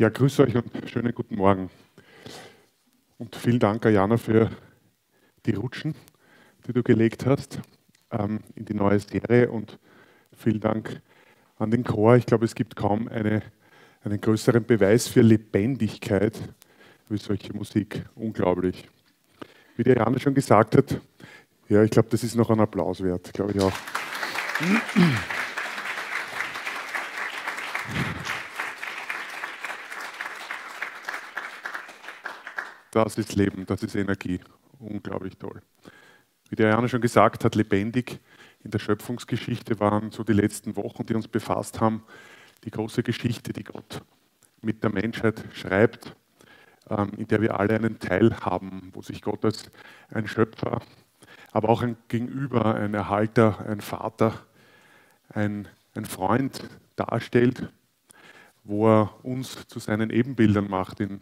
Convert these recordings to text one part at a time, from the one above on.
Ja, grüße euch und schönen guten Morgen. Und vielen Dank, Ayana, für die Rutschen, die du gelegt hast ähm, in die neue Serie. Und vielen Dank an den Chor. Ich glaube, es gibt kaum eine, einen größeren Beweis für Lebendigkeit wie solche Musik. Unglaublich. Wie die Ayana schon gesagt hat, ja, ich glaube, das ist noch ein Applaus wert, glaube ich auch. Das ist Leben, das ist Energie. Unglaublich toll. Wie der Jana schon gesagt hat, lebendig in der Schöpfungsgeschichte waren so die letzten Wochen, die uns befasst haben, die große Geschichte, die Gott mit der Menschheit schreibt, ähm, in der wir alle einen Teil haben, wo sich Gott als ein Schöpfer, aber auch ein Gegenüber, ein Erhalter, ein Vater, ein, ein Freund darstellt, wo er uns zu seinen Ebenbildern macht in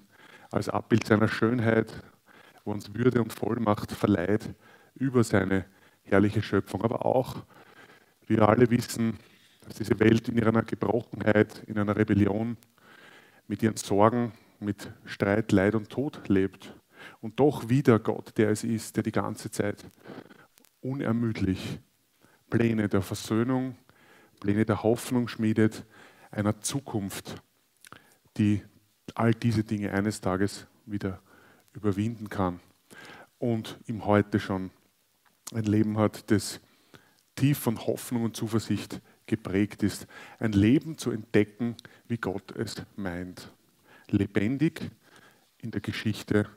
als Abbild seiner Schönheit, wo uns Würde und Vollmacht verleiht über seine herrliche Schöpfung. Aber auch, wir alle wissen, dass diese Welt in ihrer Gebrochenheit, in einer Rebellion, mit ihren Sorgen, mit Streit, Leid und Tod lebt. Und doch wieder Gott, der es ist, der die ganze Zeit unermüdlich Pläne der Versöhnung, Pläne der Hoffnung schmiedet, einer Zukunft, die all diese Dinge eines Tages wieder überwinden kann und im Heute schon ein Leben hat, das tief von Hoffnung und Zuversicht geprägt ist. Ein Leben zu entdecken, wie Gott es meint. Lebendig in der Geschichte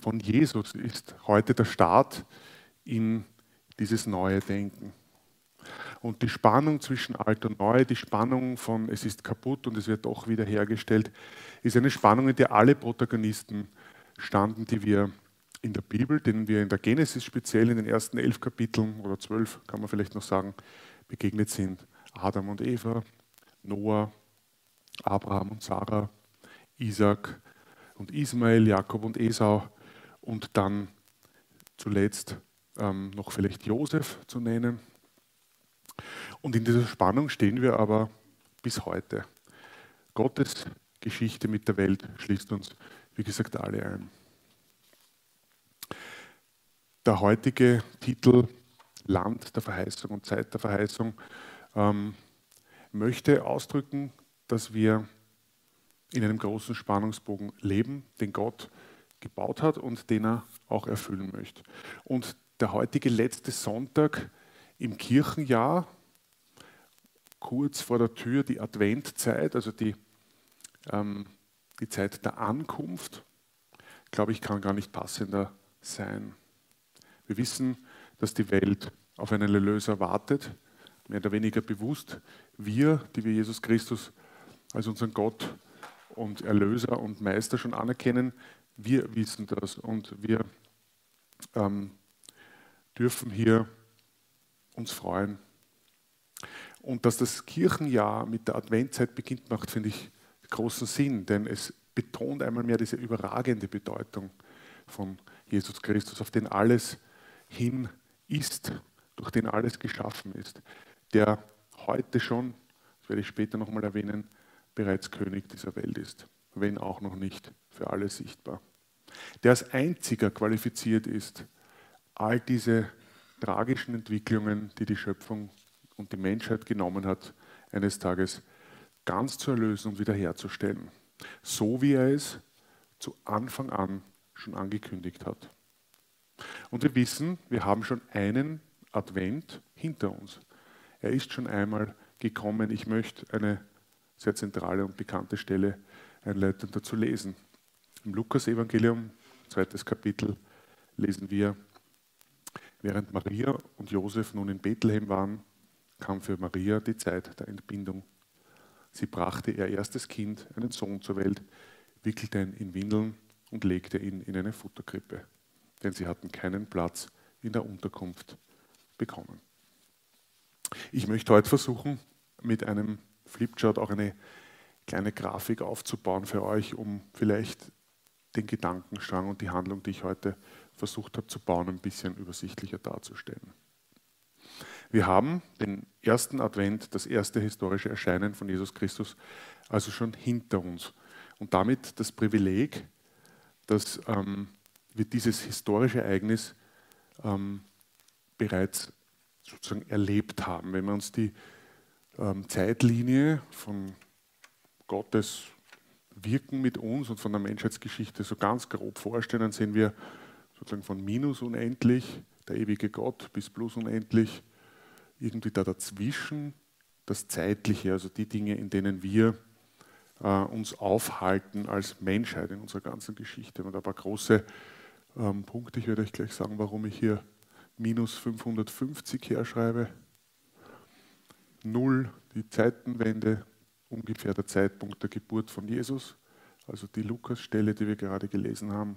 von Jesus ist heute der Start in dieses neue Denken. Und die Spannung zwischen alt und neu, die Spannung von es ist kaputt und es wird doch wieder hergestellt, ist eine Spannung, in der alle Protagonisten standen, die wir in der Bibel, denen wir in der Genesis speziell in den ersten elf Kapiteln oder zwölf, kann man vielleicht noch sagen, begegnet sind. Adam und Eva, Noah, Abraham und Sarah, Isaac und Ismael, Jakob und Esau und dann zuletzt ähm, noch vielleicht Josef zu nennen, und in dieser Spannung stehen wir aber bis heute. Gottes Geschichte mit der Welt schließt uns, wie gesagt, alle ein. Der heutige Titel Land der Verheißung und Zeit der Verheißung ähm, möchte ausdrücken, dass wir in einem großen Spannungsbogen leben, den Gott gebaut hat und den er auch erfüllen möchte. Und der heutige letzte Sonntag im Kirchenjahr, kurz vor der Tür, die Adventzeit, also die, ähm, die Zeit der Ankunft, glaube ich, kann gar nicht passender sein. Wir wissen, dass die Welt auf einen Erlöser wartet, mehr oder weniger bewusst. Wir, die wir Jesus Christus als unseren Gott und Erlöser und Meister schon anerkennen, wir wissen das und wir ähm, dürfen hier uns freuen. Und dass das Kirchenjahr mit der Adventzeit beginnt, macht, finde ich, großen Sinn, denn es betont einmal mehr diese überragende Bedeutung von Jesus Christus, auf den alles hin ist, durch den alles geschaffen ist, der heute schon, das werde ich später nochmal erwähnen, bereits König dieser Welt ist, wenn auch noch nicht für alle sichtbar. Der als einziger qualifiziert ist, all diese tragischen Entwicklungen, die die Schöpfung und die Menschheit genommen hat, eines Tages ganz zu erlösen und wiederherzustellen. So wie er es zu Anfang an schon angekündigt hat. Und wir wissen, wir haben schon einen Advent hinter uns. Er ist schon einmal gekommen. Ich möchte eine sehr zentrale und bekannte Stelle einleitend dazu lesen. Im Lukas-Evangelium, zweites Kapitel, lesen wir, Während Maria und Josef nun in Bethlehem waren, kam für Maria die Zeit der Entbindung. Sie brachte ihr erstes Kind, einen Sohn, zur Welt, wickelte ihn in Windeln und legte ihn in eine Futterkrippe, denn sie hatten keinen Platz in der Unterkunft bekommen. Ich möchte heute versuchen, mit einem Flipchart auch eine kleine Grafik aufzubauen für euch, um vielleicht den Gedankenstrang und die Handlung, die ich heute versucht habe zu bauen, ein bisschen übersichtlicher darzustellen. Wir haben den ersten Advent, das erste historische Erscheinen von Jesus Christus, also schon hinter uns. und damit das Privileg, dass ähm, wir dieses historische Ereignis ähm, bereits sozusagen erlebt haben. Wenn wir uns die ähm, Zeitlinie von Gottes Wirken mit uns und von der Menschheitsgeschichte so ganz grob vorstellen, dann sehen wir sozusagen von minus unendlich, der ewige Gott, bis plus unendlich, irgendwie da dazwischen das Zeitliche, also die Dinge, in denen wir äh, uns aufhalten als Menschheit in unserer ganzen Geschichte. Und ein paar große ähm, Punkte, ich werde euch gleich sagen, warum ich hier minus 550 herschreibe. Null, die Zeitenwende, ungefähr der Zeitpunkt der Geburt von Jesus, also die Lukas-Stelle, die wir gerade gelesen haben.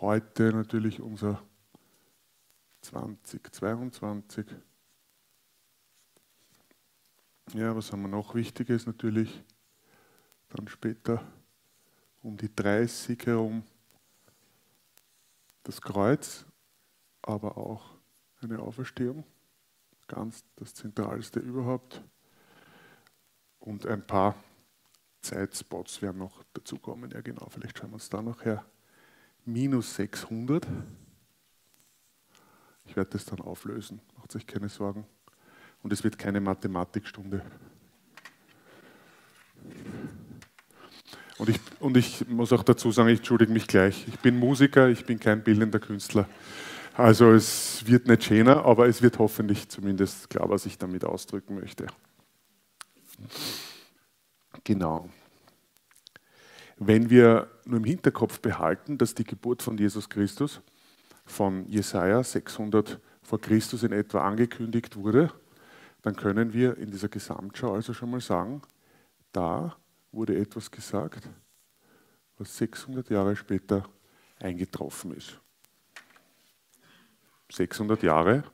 Heute natürlich unser 2022. Ja, was haben wir noch Wichtiges natürlich? Dann später um die 30 herum das Kreuz, aber auch eine Auferstehung. Ganz das Zentralste überhaupt. Und ein paar Zeitspots werden noch dazukommen. Ja, genau, vielleicht schauen wir uns da noch her. Minus 600. Ich werde das dann auflösen, macht euch keine Sorgen. Und es wird keine Mathematikstunde. Und ich, und ich muss auch dazu sagen, ich entschuldige mich gleich. Ich bin Musiker, ich bin kein bildender Künstler. Also es wird nicht schöner, aber es wird hoffentlich zumindest klar, was ich damit ausdrücken möchte. Genau. Wenn wir nur im Hinterkopf behalten, dass die Geburt von Jesus Christus von Jesaja 600 vor Christus in etwa angekündigt wurde, dann können wir in dieser Gesamtschau also schon mal sagen, da wurde etwas gesagt, was 600 Jahre später eingetroffen ist. 600 Jahre,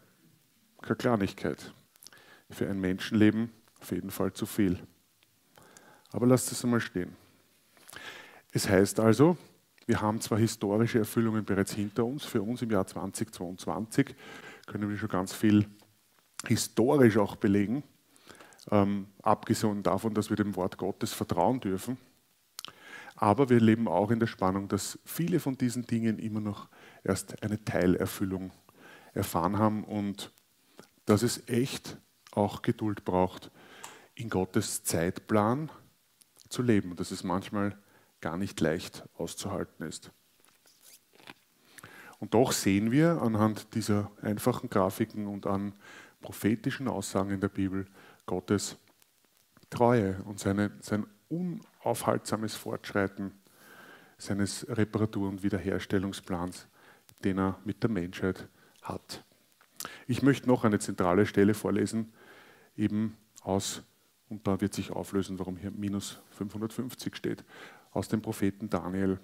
keine Kleinigkeit. Für ein Menschenleben auf jeden Fall zu viel. Aber lasst es einmal stehen. Es heißt also, wir haben zwar historische Erfüllungen bereits hinter uns, für uns im Jahr 2022 können wir schon ganz viel historisch auch belegen, ähm, abgesehen davon, dass wir dem Wort Gottes vertrauen dürfen. Aber wir leben auch in der Spannung, dass viele von diesen Dingen immer noch erst eine Teilerfüllung erfahren haben und dass es echt auch Geduld braucht, in Gottes Zeitplan zu leben dass es manchmal gar nicht leicht auszuhalten ist. Und doch sehen wir anhand dieser einfachen Grafiken und an prophetischen Aussagen in der Bibel Gottes Treue und seine, sein unaufhaltsames Fortschreiten seines Reparatur- und Wiederherstellungsplans, den er mit der Menschheit hat. Ich möchte noch eine zentrale Stelle vorlesen, eben aus und da wird sich auflösen, warum hier minus 550 steht. Aus dem Propheten Daniel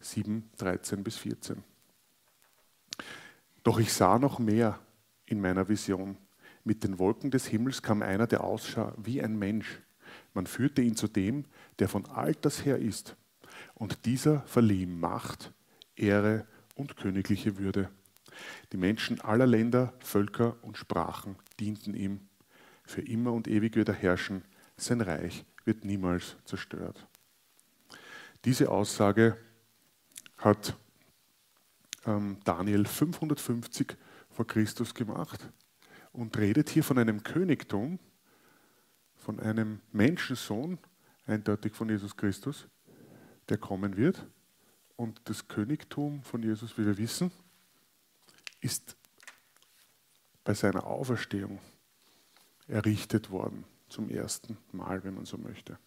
7, 13 bis 14. Doch ich sah noch mehr in meiner Vision. Mit den Wolken des Himmels kam einer, der aussah wie ein Mensch. Man führte ihn zu dem, der von alters her ist. Und dieser verlieh ihm Macht, Ehre und königliche Würde. Die Menschen aller Länder, Völker und Sprachen dienten ihm für immer und ewig wird er herrschen. Sein Reich wird niemals zerstört. Diese Aussage hat ähm, Daniel 550 vor Christus gemacht und redet hier von einem Königtum, von einem Menschensohn, eindeutig von Jesus Christus, der kommen wird. Und das Königtum von Jesus, wie wir wissen, ist bei seiner Auferstehung errichtet worden, zum ersten Mal, wenn man so möchte.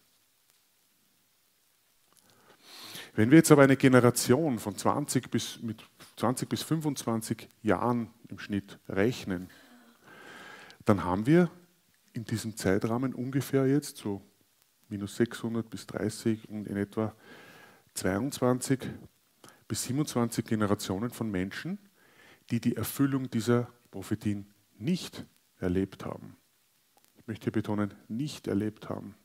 Wenn wir jetzt aber eine Generation von 20 bis, mit 20 bis 25 Jahren im Schnitt rechnen, dann haben wir in diesem Zeitrahmen ungefähr jetzt so minus 600 bis 30 und in etwa 22 bis 27 Generationen von Menschen, die die Erfüllung dieser Prophetien nicht erlebt haben möchte hier betonen, nicht erlebt haben.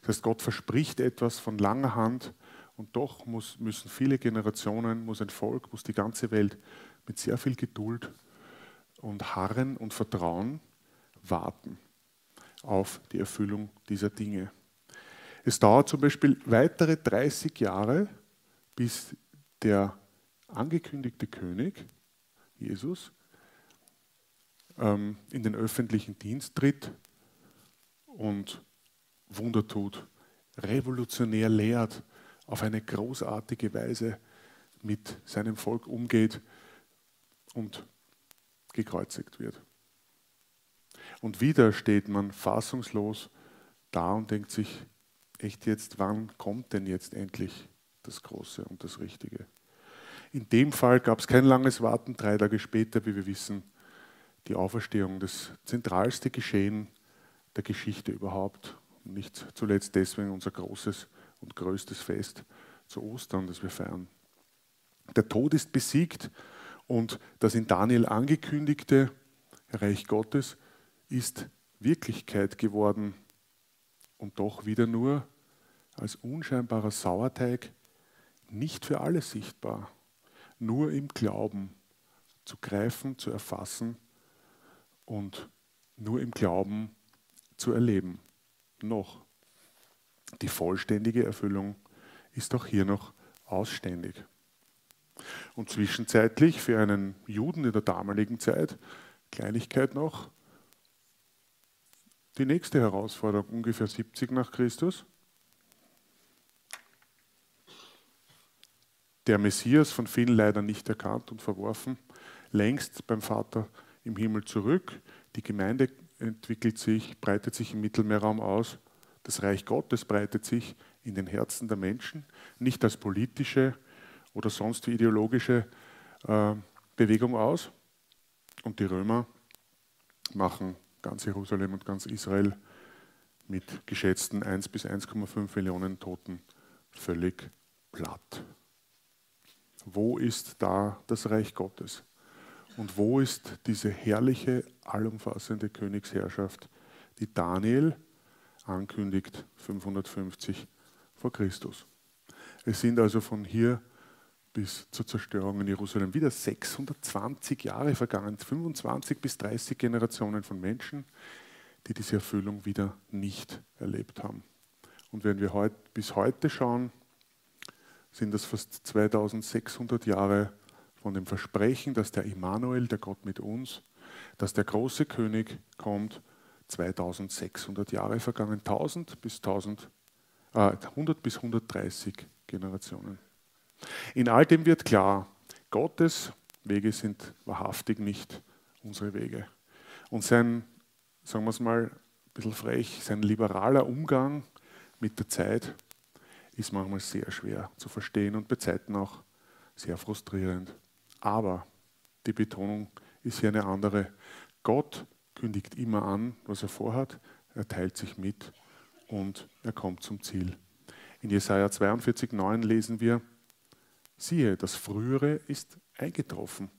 Das heißt, Gott verspricht etwas von langer Hand und doch muss, müssen viele Generationen, muss ein Volk, muss die ganze Welt mit sehr viel Geduld und Harren und Vertrauen warten auf die Erfüllung dieser Dinge. Es dauert zum Beispiel weitere 30 Jahre, bis der angekündigte König, Jesus, ähm, in den öffentlichen Dienst tritt und Wunder tut, revolutionär lehrt, auf eine großartige Weise mit seinem Volk umgeht und gekreuzigt wird. Und wieder steht man fassungslos da und denkt sich, echt jetzt, wann kommt denn jetzt endlich das Große und das Richtige? In dem Fall gab es kein langes Warten, drei Tage später, wie wir wissen, die Auferstehung, das zentralste Geschehen der Geschichte überhaupt. nicht zuletzt deswegen unser großes und größtes Fest zu Ostern, das wir feiern. Der Tod ist besiegt und das in Daniel angekündigte Reich Gottes ist Wirklichkeit geworden und doch wieder nur als unscheinbarer Sauerteig, nicht für alle sichtbar, nur im Glauben zu greifen, zu erfassen und nur im Glauben zu erleben. Noch. Die vollständige Erfüllung ist auch hier noch ausständig. Und zwischenzeitlich für einen Juden in der damaligen Zeit, Kleinigkeit noch, die nächste Herausforderung, ungefähr 70 nach Christus. Der Messias, von vielen leider nicht erkannt und verworfen, längst beim Vater im Himmel zurück. Die Gemeinde entwickelt sich, breitet sich im Mittelmeerraum aus. Das Reich Gottes breitet sich in den Herzen der Menschen, nicht als politische oder sonst wie ideologische äh, Bewegung aus. Und die Römer machen ganz Jerusalem und ganz Israel mit geschätzten 1 bis 1,5 Millionen Toten völlig platt. Wo ist da das Reich Gottes? Und wo ist diese herrliche, allumfassende Königsherrschaft, die Daniel ankündigt 550 vor Christus? Es sind also von hier bis zur Zerstörung in Jerusalem wieder 620 Jahre vergangen, 25 bis 30 Generationen von Menschen, die diese Erfüllung wieder nicht erlebt haben. Und wenn wir heut, bis heute schauen, sind das fast 2600 Jahre von dem Versprechen, dass der Immanuel, der Gott mit uns, dass der große König kommt, 2600 Jahre vergangen, 1000 bis 1000, äh, 100 bis 130 Generationen. In all dem wird klar, Gottes Wege sind wahrhaftig nicht unsere Wege. Und sein, sagen wir es mal ein bisschen frech, sein liberaler Umgang mit der Zeit ist manchmal sehr schwer zu verstehen und bei Zeiten auch sehr frustrierend. Aber die Betonung ist hier eine andere. Gott kündigt immer an, was er vorhat, er teilt sich mit und er kommt zum Ziel. In Jesaja 42,9 lesen wir, Siehe, das Frühere ist eingetroffen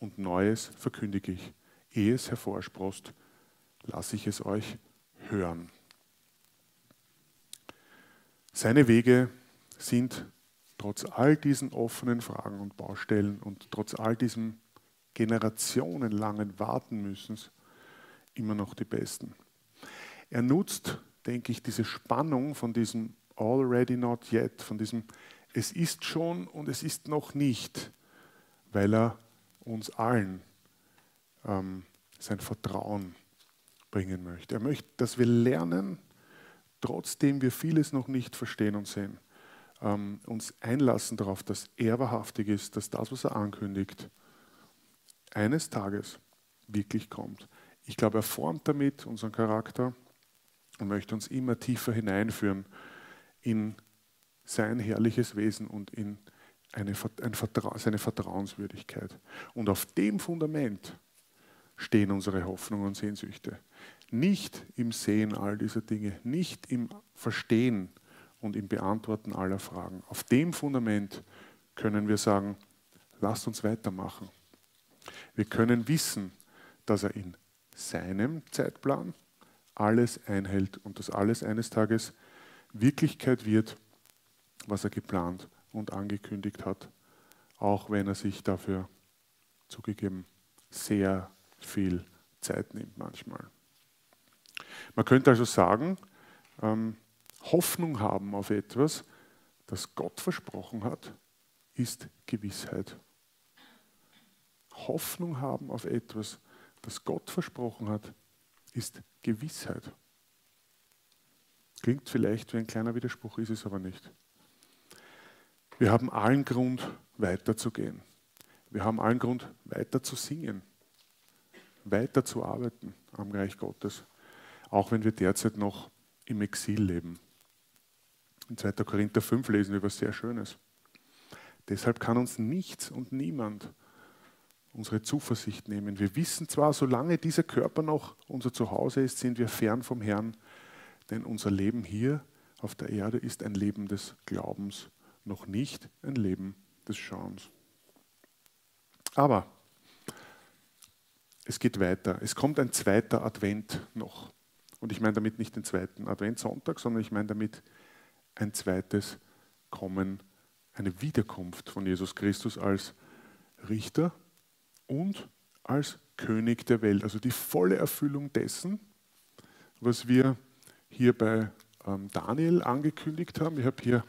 und Neues verkündige ich. Ehe es hervorsprost, lasse ich es euch hören. Seine Wege sind trotz all diesen offenen Fragen und Baustellen und trotz all diesem generationenlangen Warten müssen immer noch die besten. Er nutzt, denke ich, diese Spannung von diesem already not yet, von diesem es ist schon und es ist noch nicht, weil er uns allen ähm, sein Vertrauen bringen möchte. Er möchte, dass wir lernen, trotzdem wir vieles noch nicht verstehen und sehen, ähm, uns einlassen darauf, dass er wahrhaftig ist, dass das, was er ankündigt, eines Tages wirklich kommt. Ich glaube, er formt damit unseren Charakter und möchte uns immer tiefer hineinführen in sein herrliches Wesen und in eine, ein Vertra seine Vertrauenswürdigkeit. Und auf dem Fundament stehen unsere Hoffnungen und Sehnsüchte. Nicht im Sehen all dieser Dinge, nicht im Verstehen und im Beantworten aller Fragen. Auf dem Fundament können wir sagen, lasst uns weitermachen. Wir können wissen, dass er in seinem Zeitplan alles einhält und dass alles eines Tages Wirklichkeit wird was er geplant und angekündigt hat, auch wenn er sich dafür zugegeben sehr viel Zeit nimmt manchmal. Man könnte also sagen, ähm, Hoffnung haben auf etwas, das Gott versprochen hat, ist Gewissheit. Hoffnung haben auf etwas, das Gott versprochen hat, ist Gewissheit. Klingt vielleicht wie ein kleiner Widerspruch, ist es aber nicht. Wir haben allen Grund, weiterzugehen. Wir haben allen Grund, weiter zu singen, weiter zu arbeiten am Reich Gottes, auch wenn wir derzeit noch im Exil leben. In 2. Korinther 5 lesen wir etwas sehr Schönes. Deshalb kann uns nichts und niemand unsere Zuversicht nehmen. Wir wissen zwar, solange dieser Körper noch unser Zuhause ist, sind wir fern vom Herrn, denn unser Leben hier auf der Erde ist ein Leben des Glaubens, noch nicht ein Leben des Schauens. Aber es geht weiter. Es kommt ein zweiter Advent noch. Und ich meine damit nicht den zweiten Adventssonntag, sondern ich meine damit ein zweites Kommen, eine Wiederkunft von Jesus Christus als Richter und als König der Welt. Also die volle Erfüllung dessen, was wir hier bei ähm, Daniel angekündigt haben. Ich habe hier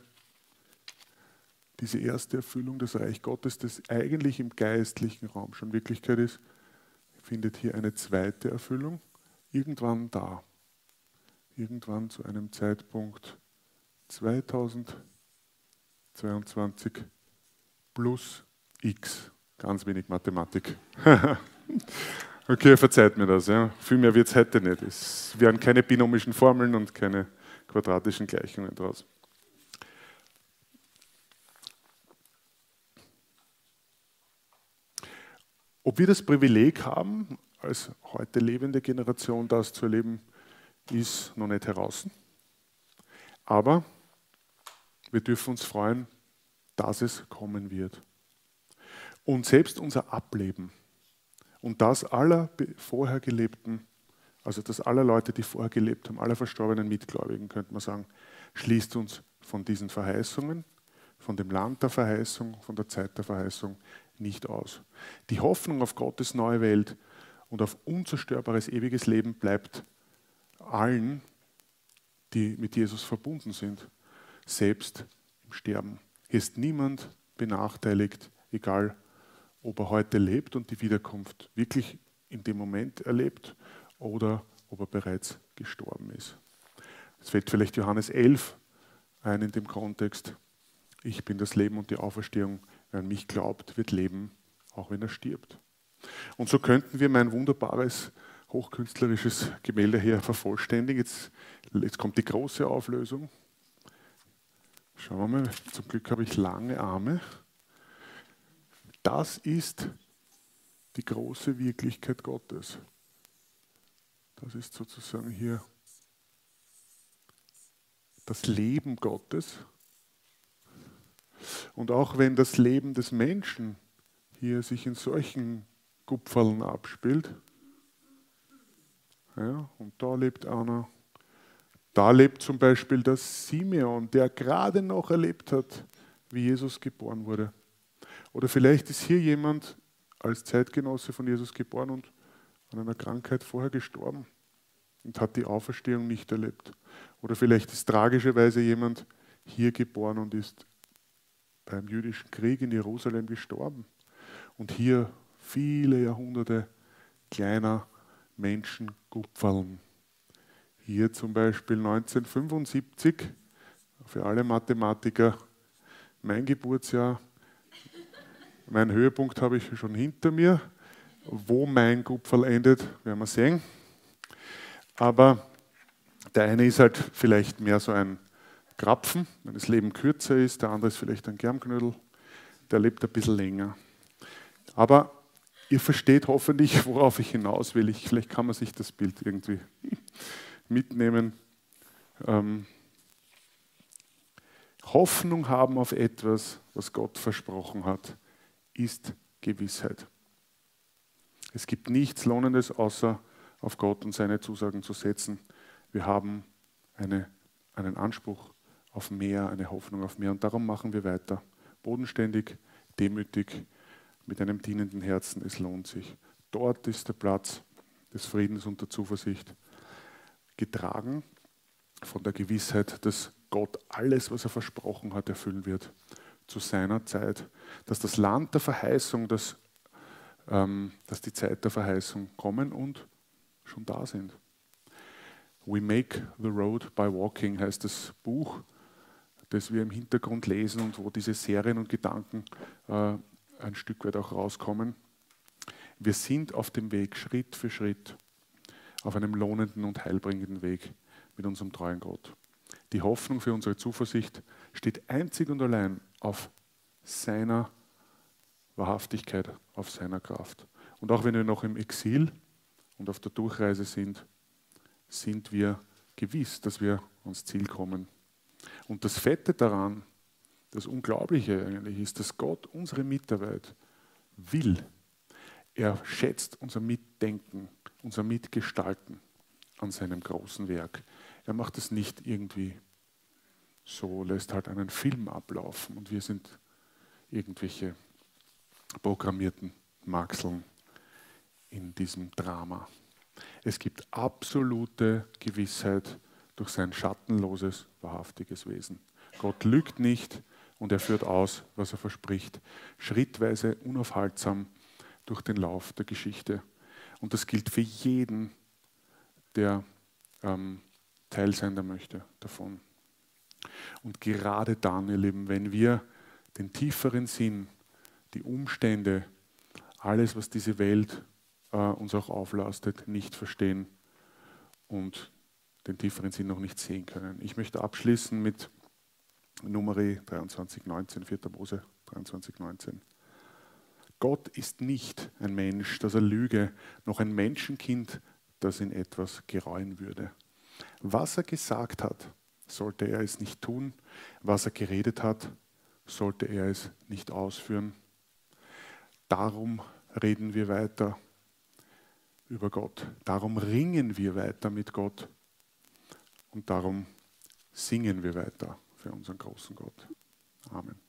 diese erste Erfüllung des Reich Gottes, das eigentlich im geistlichen Raum schon Wirklichkeit ist, findet hier eine zweite Erfüllung irgendwann da. Irgendwann zu einem Zeitpunkt 2022 plus x. Ganz wenig Mathematik. okay, verzeiht mir das. Ja. Viel mehr wird es heute nicht. Es werden keine binomischen Formeln und keine quadratischen Gleichungen draus. Ob wir das Privileg haben, als heute lebende Generation das zu erleben, ist noch nicht heraus. Aber wir dürfen uns freuen, dass es kommen wird. Und selbst unser Ableben und das aller vorher Gelebten, also das aller Leute, die vorher gelebt haben, aller verstorbenen Mitgläubigen, könnte man sagen, schließt uns von diesen Verheißungen, von dem Land der Verheißung, von der Zeit der Verheißung nicht aus. Die Hoffnung auf Gottes neue Welt und auf unzerstörbares ewiges Leben bleibt allen, die mit Jesus verbunden sind, selbst im Sterben. Hier ist niemand benachteiligt, egal ob er heute lebt und die Wiederkunft wirklich in dem Moment erlebt oder ob er bereits gestorben ist. Es fällt vielleicht Johannes 11 ein in dem Kontext. Ich bin das Leben und die Auferstehung. Wer an mich glaubt, wird leben, auch wenn er stirbt. Und so könnten wir mein wunderbares hochkünstlerisches Gemälde hier vervollständigen. Jetzt, jetzt kommt die große Auflösung. Schauen wir mal, zum Glück habe ich lange Arme. Das ist die große Wirklichkeit Gottes. Das ist sozusagen hier das Leben Gottes. Und auch wenn das Leben des Menschen hier sich in solchen Kupferln abspielt, ja, und da lebt einer, da lebt zum Beispiel der Simeon, der gerade noch erlebt hat, wie Jesus geboren wurde. Oder vielleicht ist hier jemand als Zeitgenosse von Jesus geboren und an einer Krankheit vorher gestorben und hat die Auferstehung nicht erlebt. Oder vielleicht ist tragischerweise jemand hier geboren und ist beim jüdischen Krieg in Jerusalem gestorben. Und hier viele Jahrhunderte kleiner Menschen kupferln. Hier zum Beispiel 1975, für alle Mathematiker, mein Geburtsjahr, mein Höhepunkt habe ich schon hinter mir. Wo mein Kupferl endet, werden wir sehen. Aber der eine ist halt vielleicht mehr so ein Krapfen, wenn das Leben kürzer ist, der andere ist vielleicht ein Germknödel, der lebt ein bisschen länger. Aber ihr versteht hoffentlich, worauf ich hinaus will. Ich, vielleicht kann man sich das Bild irgendwie mitnehmen. Ähm, Hoffnung haben auf etwas, was Gott versprochen hat, ist Gewissheit. Es gibt nichts Lohnendes, außer auf Gott und seine Zusagen zu setzen. Wir haben eine, einen Anspruch auf mehr, eine Hoffnung auf mehr. Und darum machen wir weiter. Bodenständig, demütig, mit einem dienenden Herzen. Es lohnt sich. Dort ist der Platz des Friedens und der Zuversicht. Getragen von der Gewissheit, dass Gott alles, was er versprochen hat, erfüllen wird zu seiner Zeit, dass das Land der Verheißung, dass, ähm, dass die Zeit der Verheißung kommen und schon da sind. We make the road by walking heißt das Buch, das wir im Hintergrund lesen und wo diese Serien und Gedanken äh, ein Stück weit auch rauskommen. Wir sind auf dem Weg, Schritt für Schritt, auf einem lohnenden und heilbringenden Weg mit unserem treuen Gott. Die Hoffnung für unsere Zuversicht steht einzig und allein auf seiner Wahrhaftigkeit, auf seiner Kraft. Und auch wenn wir noch im Exil und auf der Durchreise sind, sind wir gewiss, dass wir ans Ziel kommen. Und das Fette daran, das Unglaubliche eigentlich ist, dass Gott unsere Mitarbeit will. Er schätzt unser Mitdenken, unser Mitgestalten an seinem großen Werk. Er macht es nicht irgendwie so, lässt halt einen Film ablaufen und wir sind irgendwelche programmierten Maxeln in diesem Drama. Es gibt absolute Gewissheit durch sein schattenloses, wahrhaftiges Wesen. Gott lügt nicht und er führt aus, was er verspricht, schrittweise, unaufhaltsam durch den Lauf der Geschichte. Und das gilt für jeden, der ähm, Teil sein möchte davon. Und gerade dann, ihr Lieben, wenn wir den tieferen Sinn, die Umstände, alles, was diese Welt äh, uns auch auflastet, nicht verstehen und den tieferen Sinn noch nicht sehen können. Ich möchte abschließen mit Nummer 2319, 4. Mose 2319. Gott ist nicht ein Mensch, dass er lüge, noch ein Menschenkind, das in etwas gereuen würde. Was er gesagt hat, sollte er es nicht tun. Was er geredet hat, sollte er es nicht ausführen. Darum reden wir weiter über Gott. Darum ringen wir weiter mit Gott. Und darum singen wir weiter für unseren großen Gott. Amen.